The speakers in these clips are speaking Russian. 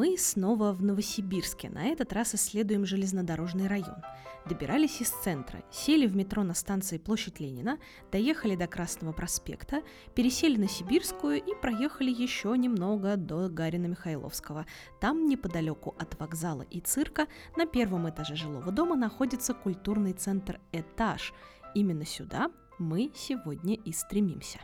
Мы снова в Новосибирске. На этот раз исследуем железнодорожный район. Добирались из центра, сели в метро на станции Площадь Ленина, доехали до Красного проспекта, пересели на Сибирскую и проехали еще немного до Гарина Михайловского. Там, неподалеку от вокзала и цирка, на первом этаже жилого дома находится культурный центр «Этаж». Именно сюда мы сегодня и стремимся.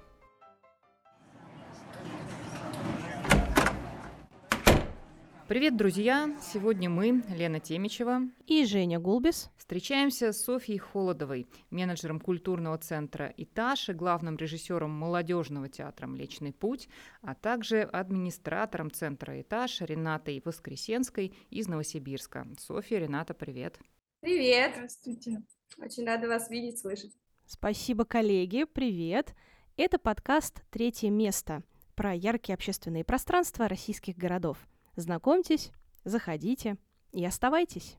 Привет, друзья! Сегодня мы, Лена Темичева и Женя Гулбис, встречаемся с Софьей Холодовой, менеджером культурного центра «Этаж» и главным режиссером молодежного театра «Млечный путь», а также администратором центра «Этаж» Ренатой Воскресенской из Новосибирска. Софья, Рената, привет! Привет! Здравствуйте! Очень рада вас видеть, слышать. Спасибо, коллеги, привет! Это подкаст «Третье место» про яркие общественные пространства российских городов – Знакомьтесь, заходите и оставайтесь.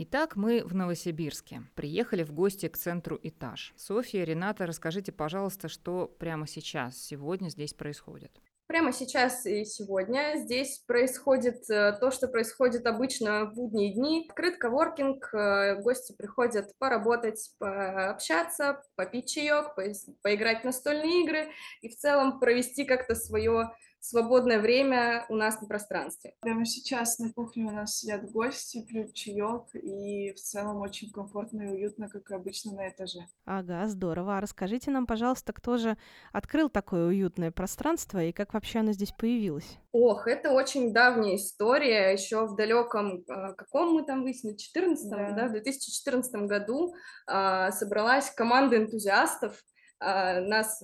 Итак, мы в Новосибирске. Приехали в гости к центру «Этаж». Софья, Рената, расскажите, пожалуйста, что прямо сейчас, сегодня здесь происходит. Прямо сейчас и сегодня здесь происходит э, то, что происходит обычно в будние дни. Открыт коворкинг, э, гости приходят поработать, пообщаться, попить чаек, по поиграть в настольные игры и в целом провести как-то свое свободное время у нас на пространстве. Прямо сейчас на кухне у нас сидят гости, пьют чаек, и в целом очень комфортно и уютно, как обычно на этаже. Ага, здорово. А расскажите нам, пожалуйста, кто же открыл такое уютное пространство и как вообще оно здесь появилось? Ох, это очень давняя история, еще в далеком, а, каком мы там выяснили, 14 да. да, в 2014 году а, собралась команда энтузиастов, а, нас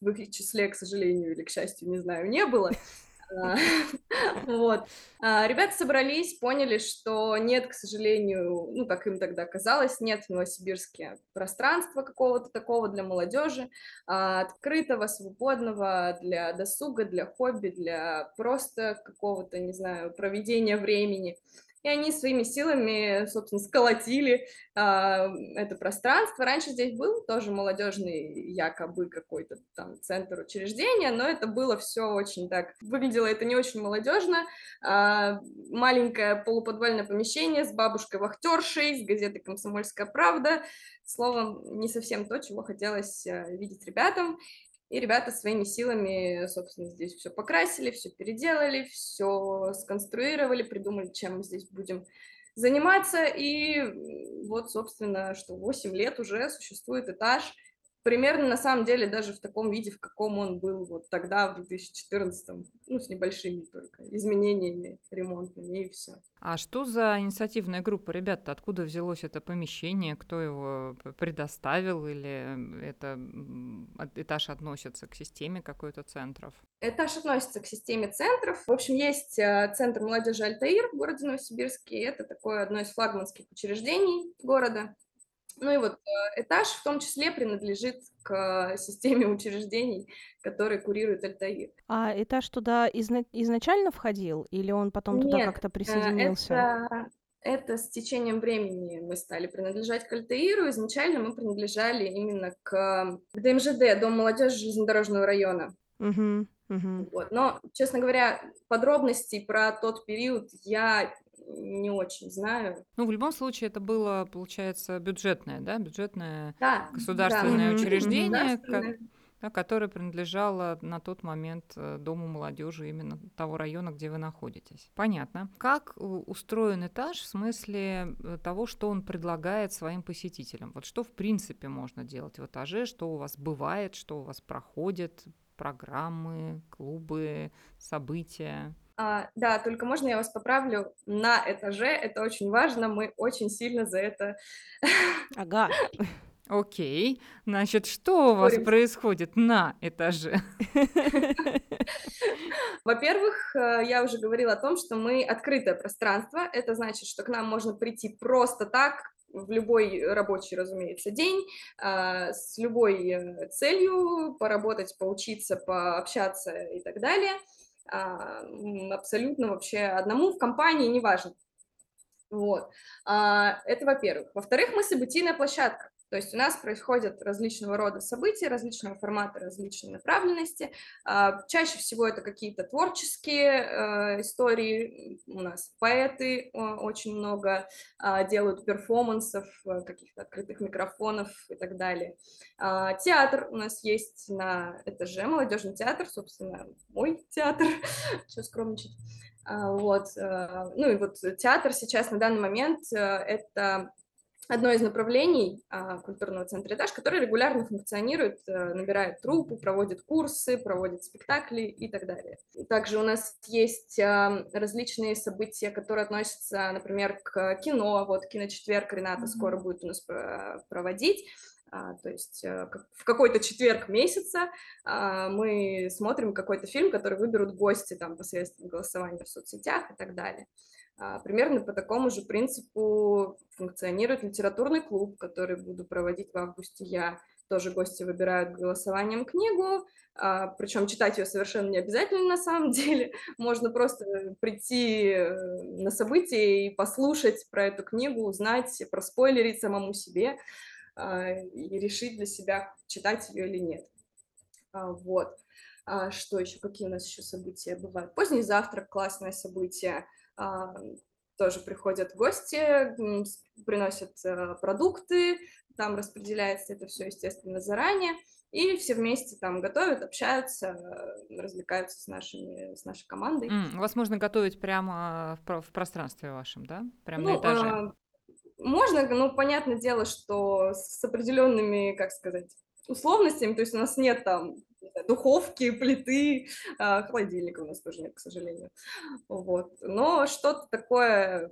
в их числе, к сожалению или к счастью, не знаю, не было. А, вот. А, ребята собрались, поняли, что нет, к сожалению, ну, как им тогда казалось, нет в Новосибирске пространства какого-то такого для молодежи, открытого, свободного для досуга, для хобби, для просто какого-то, не знаю, проведения времени и они своими силами, собственно, сколотили а, это пространство. Раньше здесь был тоже молодежный якобы какой-то там центр учреждения, но это было все очень так, выглядело это не очень молодежно. А, маленькое полуподвальное помещение с бабушкой-вахтершей, с газетой «Комсомольская правда», Словом, не совсем то, чего хотелось а, видеть ребятам. И ребята своими силами, собственно, здесь все покрасили, все переделали, все сконструировали, придумали, чем мы здесь будем заниматься. И вот, собственно, что 8 лет уже существует этаж – примерно на самом деле даже в таком виде, в каком он был вот тогда, в 2014, ну, с небольшими только изменениями ремонтными и все. А что за инициативная группа? Ребята, откуда взялось это помещение? Кто его предоставил? Или это этаж относится к системе какой-то центров? Этаж относится к системе центров. В общем, есть э, центр молодежи Альтаир в городе Новосибирске. Это такое одно из флагманских учреждений города. Ну и вот э, этаж в том числе принадлежит к системе учреждений, которые курирует Альтаир. А этаж туда изна- изначально входил или он потом туда как-то э, присоединился? Это, это с течением времени мы стали принадлежать к Альтаиру. Изначально мы принадлежали именно к, к ДМЖД, Дом молодежи железнодорожного района. Угу, угу. Вот. Но, честно говоря, подробностей про тот период я не очень знаю. Ну, в любом случае, это было, получается, бюджетное, да, бюджетное да, государственное да. учреждение, да, которое принадлежало на тот момент э, Дому молодежи именно того района, где вы находитесь. Понятно. Как устроен этаж в смысле э, того, что он предлагает своим посетителям? Вот что, в принципе, можно делать в этаже, что у вас бывает, что у вас проходит, программы, клубы, события? А, да, только можно я вас поправлю на этаже, это очень важно, мы очень сильно за это... Ага. Окей, значит, что у вас происходит на этаже? Во-первых, э, я уже говорила о том, что мы открытое пространство. Это значит, что к нам можно прийти просто так, в любой рабочий, разумеется, день, а, с любой э, целью поработать, поучиться, пообщаться и так далее. А, абсолютно вообще одному в компании, неважно. Вот. А, это во-первых. Во-вторых, мы событийная площадка. То есть у нас происходят различного рода события, различного формата, различной направленности. А, чаще всего это какие-то творческие э, истории. У нас поэты очень много а, делают перформансов, э, каких-то открытых микрофонов и так далее. А, театр у нас есть на этаже, молодежный театр, собственно, мой театр, что скромничать. Вот. Э, ну и вот театр сейчас на данный момент это одно из направлений а, культурного центра «Этаж», который регулярно функционирует, а, набирает трупы, проводит курсы, проводит спектакли и так далее. Также у нас есть а, различные события, которые относятся, например, к кино. Вот «Киночетверг» Рената скоро будет у нас проводить. А, то есть а, в какой-то четверг месяца а, мы смотрим какой-то фильм, который выберут гости там посредством голосования в соцсетях и так далее. А, примерно по такому же принципу функционирует литературный клуб, который буду проводить в августе я. Тоже гости выбирают голосованием книгу, а, причем читать ее совершенно не обязательно на самом деле. Можно просто прийти э, на событие и послушать про эту книгу, узнать, проспойлерить самому себе а, и решить для себя, читать ее или нет. Вот. Что еще? Какие у нас еще события бывают? Поздний завтрак, классное событие тоже приходят гости, приносят э, продукты, там распределяется это все, естественно, заранее, и все вместе там готовят, общаются, развлекаются с, нашими, с нашей командой. Mm, вас можно готовить прямо в, в пространстве вашем, да? Прямо ну, на этаже? А, можно, ну, понятное дело, что с определенными, как сказать, условностями, то есть у нас нет там духовки, плиты, а, холодильника у нас тоже нет, к сожалению. Вот. Но что-то такое,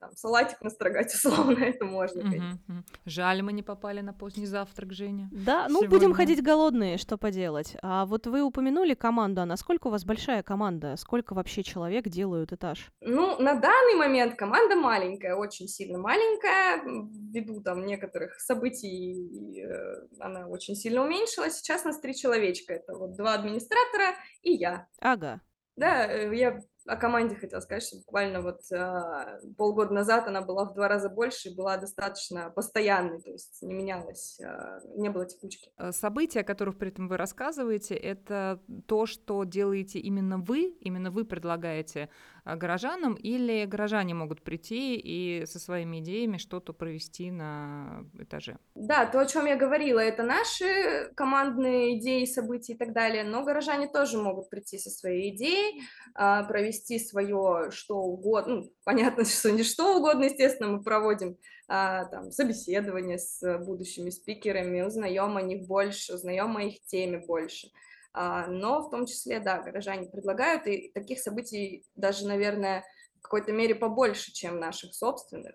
там, салатик настрогать условно, это можно, конечно. Жаль, мы не попали на поздний завтрак, Женя. Да, ну Сегодня. будем ходить голодные, что поделать. А вот вы упомянули команду, а насколько у вас большая команда? Сколько вообще человек делают этаж? Ну, на данный момент команда маленькая, очень сильно маленькая. Ввиду там некоторых событий э, она очень сильно уменьшилась. Сейчас нас три человечка. Это вот два администратора и я. Ага. Да, э, я о команде хотела сказать, что буквально вот э, полгода назад она была в два раза больше и была достаточно постоянной, то есть не менялась, э, не было текучки. Э, события, о которых при этом вы рассказываете, это то, что делаете именно вы, именно вы предлагаете а, горожанам, или горожане могут прийти и со своими идеями что-то провести на этаже? Да, то, о чем я говорила, это наши командные идеи, события и так далее, но горожане тоже могут прийти со своей идеей, а, провести свое что угодно, ну, понятно, что не что угодно, естественно, мы проводим а, там, собеседование с будущими спикерами, узнаем о них больше, узнаем о их теме больше. А, но в том числе, да, горожане предлагают, и таких событий даже, наверное, в какой-то мере побольше, чем наших собственных.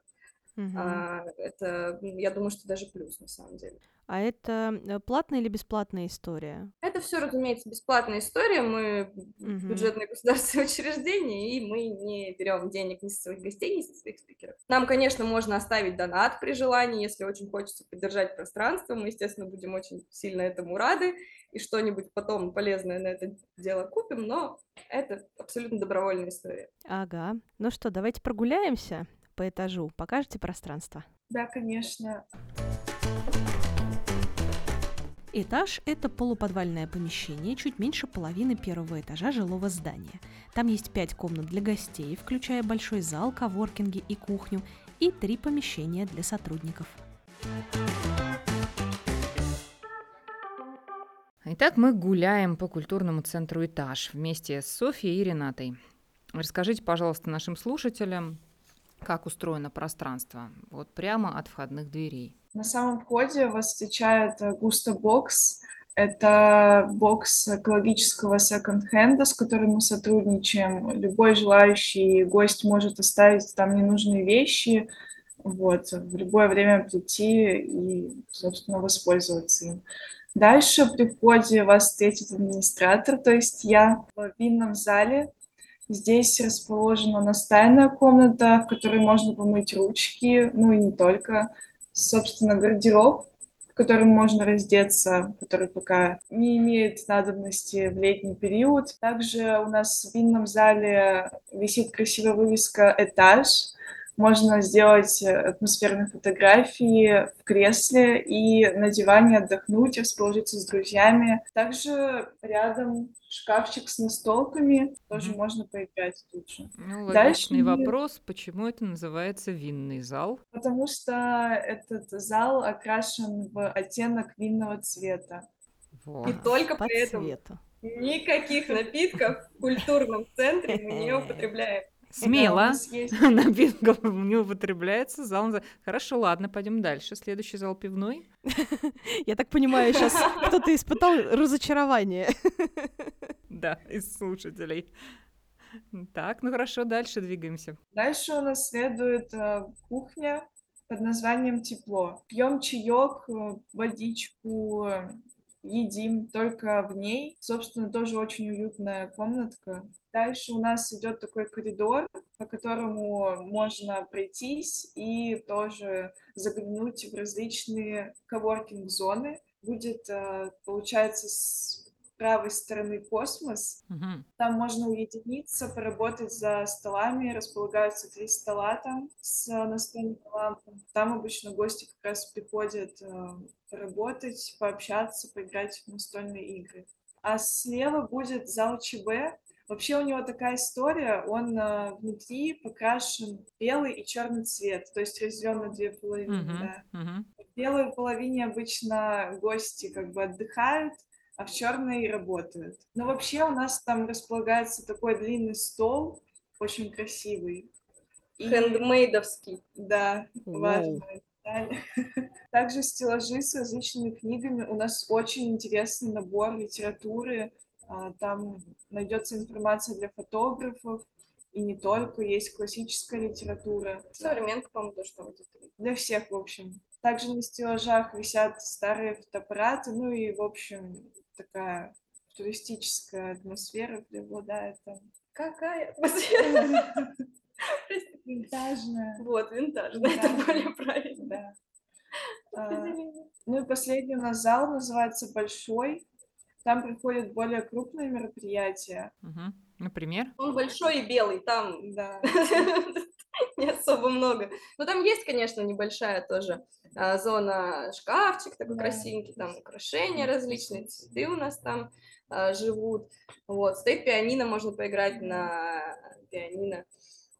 Угу. Это, я думаю, что даже плюс на самом деле. А это э, платная или бесплатная история? Это все, разумеется, бесплатная история. Мы угу. бюджетное государственное учреждение, и мы не берем денег ни со своих гостей, ни со своих спикеров. Нам, конечно, можно оставить донат при желании, если очень хочется поддержать пространство. Мы, естественно, будем очень сильно этому рады и что-нибудь потом полезное на это дело купим, но это абсолютно добровольная история. Ага. Ну что, давайте прогуляемся по этажу. Покажете пространство? Да, конечно. Этаж – это полуподвальное помещение, чуть меньше половины первого этажа жилого здания. Там есть пять комнат для гостей, включая большой зал, коворкинги и кухню, и три помещения для сотрудников. Итак, мы гуляем по культурному центру «Этаж» вместе с Софьей и Ренатой. Расскажите, пожалуйста, нашим слушателям, как устроено пространство, вот прямо от входных дверей. На самом входе вас встречает Густо Бокс. Это бокс экологического секонд-хенда, с которым мы сотрудничаем. Любой желающий гость может оставить там ненужные вещи, вот, в любое время прийти и, собственно, воспользоваться им. Дальше при входе вас встретит администратор, то есть я в винном зале. Здесь расположена настольная комната, в которой можно помыть ручки, ну и не только. Собственно, гардероб, в котором можно раздеться, который пока не имеет надобности в летний период. Также у нас в винном зале висит красивая вывеска «Этаж», можно сделать э, атмосферные фотографии в кресле и на диване отдохнуть, расположиться с друзьями. Также рядом шкафчик с настолками, тоже mm-hmm. можно поиграть тут же. Ну, логичный Дальше... вопрос, почему это называется винный зал? Потому что этот зал окрашен в оттенок винного цвета. Вот. И только По при этом никаких напитков в культурном центре мы не употребляем. Смело. Напитков не употребляется. Зал... Хорошо, ладно, пойдем дальше. Следующий зал пивной. Я так понимаю, сейчас кто-то испытал разочарование. Да, из слушателей. Так, ну хорошо, дальше двигаемся. Дальше у нас следует э, кухня под названием «Тепло». Пьем чаек, э, водичку, едим только в ней. Собственно, тоже очень уютная комнатка. Дальше у нас идет такой коридор, по которому можно пройтись и тоже заглянуть в различные коворкинг-зоны. Будет, э, получается, с правой стороны космос. Угу. Там можно уединиться, поработать за столами. Располагаются три стола там с настольными лампами. Там обычно гости как раз приходят э, поработать, пообщаться, поиграть в настольные игры. А слева будет зал ЧБ. Вообще у него такая история, он э, внутри покрашен белый и черный цвет, то есть разделен на две половины. Uh-huh, да. uh-huh. В белой половине обычно гости как бы отдыхают, а в черной работают. Но вообще у нас там располагается такой длинный стол, очень красивый. И... Хендмейдовский. Да, wow. важно. Также стеллажи с различными книгами. У нас очень интересный набор литературы. А, там найдется информация для фотографов, и не только, есть классическая литература. Современка, по-моему, тоже там Для всех, в общем. Также на стеллажах висят старые фотоаппараты, ну и, в общем, такая туристическая атмосфера преобладает там. Какая атмосфера? Винтажная. Вот, винтажная, это более правильно. А, ну и последний у нас зал называется Большой. Там приходят более крупные мероприятия. Например? Он большой и белый, там да. не особо много. Но там есть, конечно, небольшая тоже а, зона шкафчик такой да. красивенький, там украшения различные, цветы у нас там а, живут. Вот, стоит пианино, можно поиграть на пианино.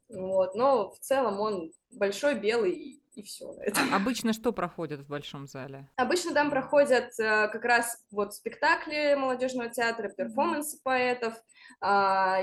Вот, но в целом он большой, белый и все. А обычно что проходит в большом зале? Обычно там проходят э, как раз вот спектакли молодежного театра, перформансы поэтов. А,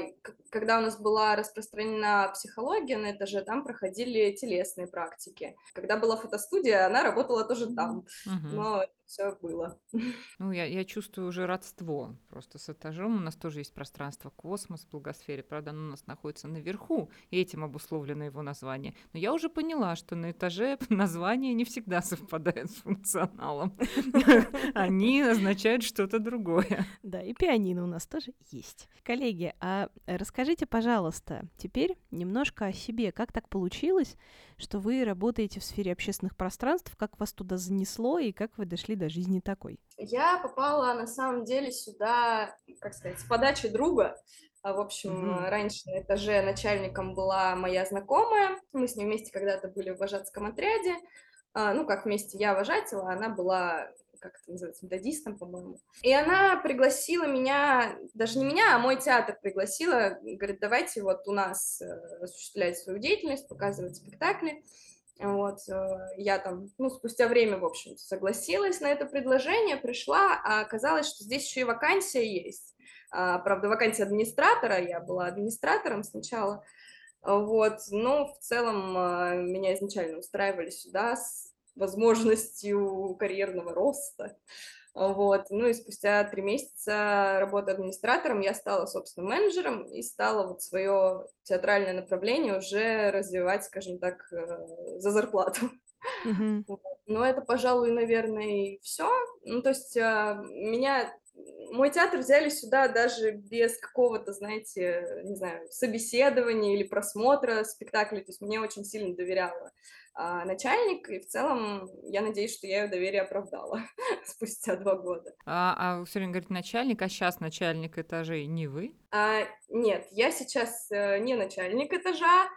когда у нас была распространена психология на этаже, там проходили телесные практики. Когда была фотостудия, она работала тоже там. Угу. Но все было. Ну, я, я чувствую уже родство просто с этажом. У нас тоже есть пространство космос в благосфере. Правда, оно у нас находится наверху, и этим обусловлено его название. Но я уже поняла, что на этаже название не всегда совпадает с функционалом. Они означают что-то другое. Да, и пианино у нас тоже есть. Коллеги, а расскажите, пожалуйста, теперь немножко о себе. Как так получилось, что вы работаете в сфере общественных пространств, как вас туда занесло и как вы дошли до жизни такой? Я попала на самом деле сюда, как сказать, с подачи друга. А, в общем, mm-hmm. раньше на этаже начальником была моя знакомая. Мы с ней вместе когда-то были в вожатском отряде. А, ну, как вместе я вожатела, она была как это называется, методистом, по-моему. И она пригласила меня, даже не меня, а мой театр пригласила, говорит, давайте вот у нас э, осуществлять свою деятельность, показывать спектакли. Вот, э, я там, ну, спустя время, в общем согласилась на это предложение, пришла, а оказалось, что здесь еще и вакансия есть. А, правда, вакансия администратора, я была администратором сначала, вот, но в целом а, меня изначально устраивали сюда с возможностью карьерного роста. Вот. Ну и спустя три месяца работы администратором я стала, собственно, менеджером и стала вот свое театральное направление уже развивать, скажем так, э, за зарплату. Mm-hmm. Но это, пожалуй, наверное, и все. Ну, то есть а, меня мой театр взяли сюда даже без какого-то, знаете, не знаю, собеседования или просмотра спектакля, то есть мне очень сильно доверяла а, начальник, и в целом я надеюсь, что я ее доверие оправдала спустя два года. А, а все время говорит начальник, а сейчас начальник этажей не вы? А, нет, я сейчас э, не начальник этажа,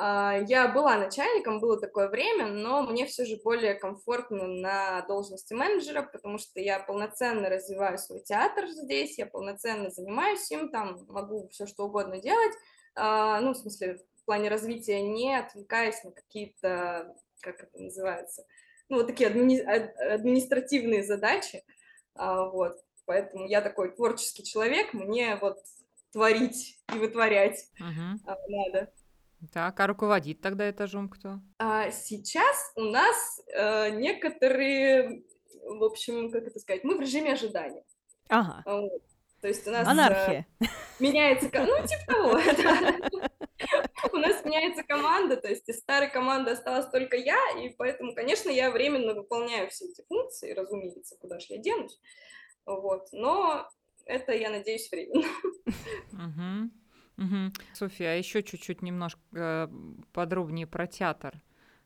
я была начальником, было такое время, но мне все же более комфортно на должности менеджера, потому что я полноценно развиваю свой театр здесь, я полноценно занимаюсь им, там могу все что угодно делать, а, ну, в смысле, в плане развития, не отвлекаясь на какие-то, как это называется, ну, вот такие админи- административные задачи, а, вот, поэтому я такой творческий человек, мне вот творить и вытворять uh-huh. надо. Так, а руководит тогда этажом кто? А сейчас у нас э, некоторые, в общем, как это сказать, мы в режиме ожидания. Ага. Вот. То есть у нас... Анархия. Э, меняется... Ну, типа того, У нас меняется команда, то есть из старой команды осталась только я, и поэтому, конечно, я временно выполняю все эти функции, разумеется, куда же я денусь. Вот. Но это, я надеюсь, временно. Угу. Софья, а еще чуть-чуть немножко э, подробнее про театр,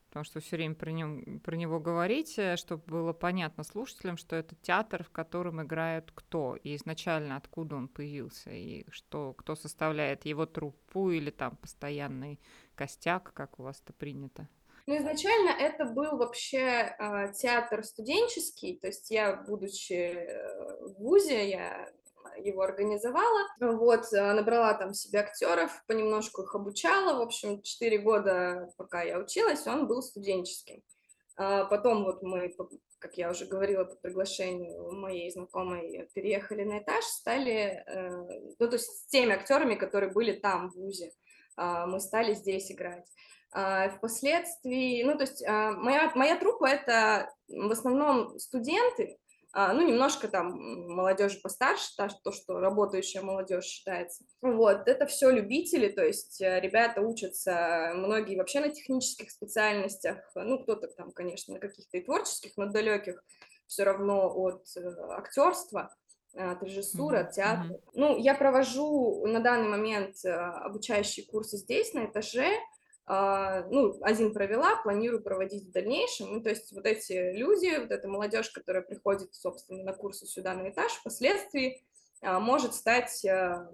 потому что все время про, нем, про него говорите, чтобы было понятно слушателям, что это театр, в котором играют кто, и изначально откуда он появился, и что, кто составляет его труппу или там постоянный костяк, как у вас это принято. Ну, изначально это был вообще э, театр студенческий, то есть я, будучи э, в ВУЗе, я его организовала. Вот, э, набрала там себе актеров, понемножку их обучала. В общем, четыре года, пока я училась, он был студенческим. А потом вот мы, как я уже говорила, по приглашению моей знакомой переехали на этаж, стали, э, ну, то есть с теми актерами, которые были там, в ВУЗе, а, мы стали здесь играть. А впоследствии, ну, то есть моя, моя труппа – это в основном студенты, ну, немножко там молодежи постарше, то, что работающая молодежь считается. Вот, это все любители, то есть э, ребята учатся, многие вообще на технических специальностях, ну, кто-то там, конечно, на каких-то и творческих, но далеких все равно от э, актерства от режиссуры, от театра. Mm-hmm. Ну, я провожу на данный момент э, обучающие курсы здесь, на этаже, а, ну, один провела, планирую проводить в дальнейшем. Ну, то есть вот эти люди, вот эта молодежь, которая приходит, собственно, на курсы сюда на этаж, впоследствии а, может стать, а,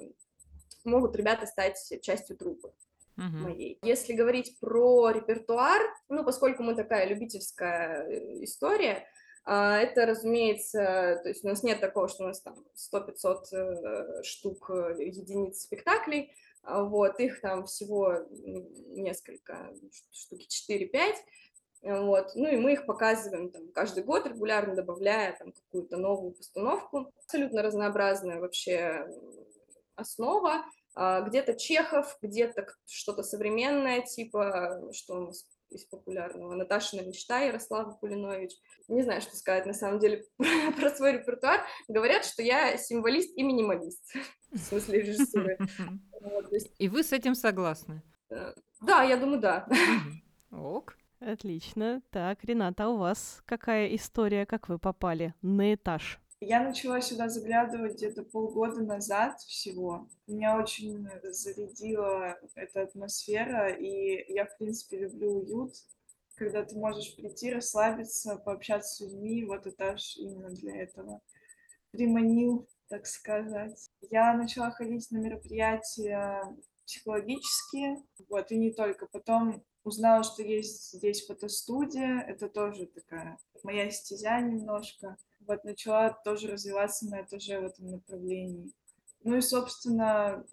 могут ребята стать частью трупы моей. Если говорить про репертуар, ну, поскольку мы такая любительская э, история, это, разумеется, то есть у нас нет такого, что у нас там 100-500 э, штук э, единиц спектаклей, а, вот, их там всего несколько, штуки 4-5, вот, ну и мы их показываем там каждый год, регулярно добавляя там какую-то новую постановку, абсолютно разнообразная вообще основа, а, где-то Чехов, где-то что-то современное, типа, что у нас из популярного, Наташина мечта Ярослава Кулинович. Не знаю, что сказать на самом деле про свой репертуар. Говорят, что я символист и минималист в смысле режиссуры. И вы с этим согласны? Э, да, я думаю, да. Ок. Отлично. Так, Рената, а у вас какая история, как вы попали на этаж? Я начала сюда заглядывать где-то полгода назад всего. Меня очень зарядила эта атмосфера, и я, в принципе, люблю уют, когда ты можешь прийти, расслабиться, пообщаться с людьми. Вот этаж именно для этого приманил так сказать. Я начала ходить на мероприятия психологические, вот, и не только. Потом узнала, что есть здесь фотостудия, это тоже такая моя стезя немножко. Вот, начала тоже развиваться на этаже в этом направлении. Ну и, собственно,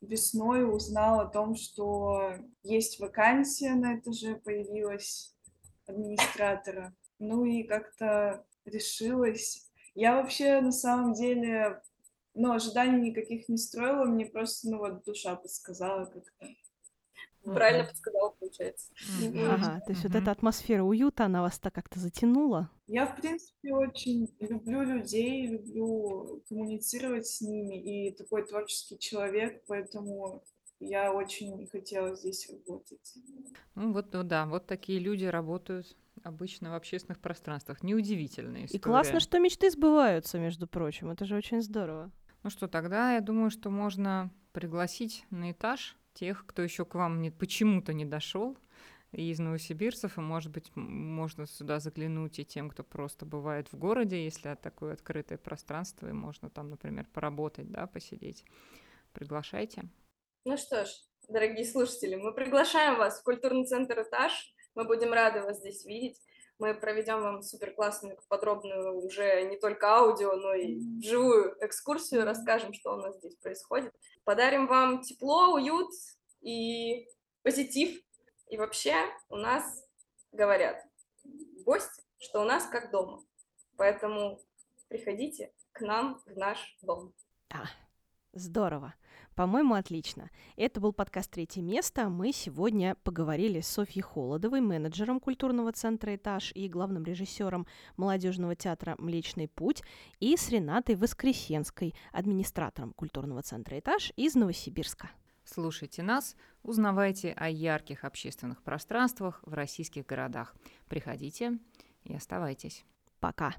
весной узнала о том, что есть вакансия на этаже, появилась администратора. Ну и как-то решилась я вообще на самом деле, ну, ожиданий никаких не строила, мне просто, ну, вот душа подсказала как-то. Правильно подсказала, получается. Ага, то есть вот эта атмосфера уюта, она вас так как-то затянула? Я, в принципе, очень люблю людей, люблю коммуницировать с ними, и такой творческий человек, поэтому я очень хотела здесь работать. Ну вот, ну да, вот такие люди работают обычно в общественных пространствах. Неудивительная история. И классно, что мечты сбываются, между прочим. Это же очень здорово. Ну что, тогда я думаю, что можно пригласить на этаж тех, кто еще к вам не, почему-то не дошел из новосибирцев, и, может быть, можно сюда заглянуть и тем, кто просто бывает в городе, если такое открытое пространство, и можно там, например, поработать, да, посидеть. Приглашайте. Ну что ж, дорогие слушатели, мы приглашаем вас в культурный центр «Этаж». Мы будем рады вас здесь видеть. Мы проведем вам супер классную, подробную уже не только аудио, но и живую экскурсию, расскажем, что у нас здесь происходит. Подарим вам тепло, уют и позитив. И вообще у нас говорят, гость, что у нас как дома. Поэтому приходите к нам в наш дом. Да, здорово. По-моему, отлично. Это был подкаст «Третье место». Мы сегодня поговорили с Софьей Холодовой, менеджером культурного центра «Этаж» и главным режиссером молодежного театра «Млечный путь», и с Ренатой Воскресенской, администратором культурного центра «Этаж» из Новосибирска. Слушайте нас, узнавайте о ярких общественных пространствах в российских городах. Приходите и оставайтесь. Пока.